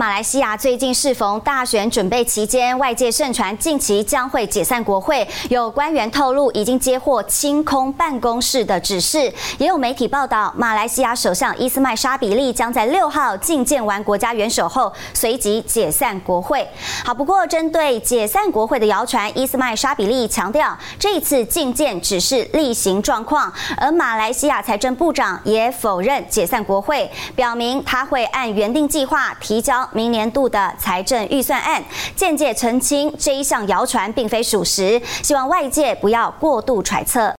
马来西亚最近适逢大选准备期间，外界盛传近期将会解散国会。有官员透露，已经接获清空办公室的指示。也有媒体报道，马来西亚首相伊斯迈沙比利将在六号觐见完国家元首后，随即解散国会。好，不过针对解散国会的谣传，伊斯迈沙比利强调，这次觐见只是例行状况。而马来西亚财政部长也否认解散国会，表明他会按原定计划提交。明年度的财政预算案，间接澄清这一项谣传并非属实，希望外界不要过度揣测。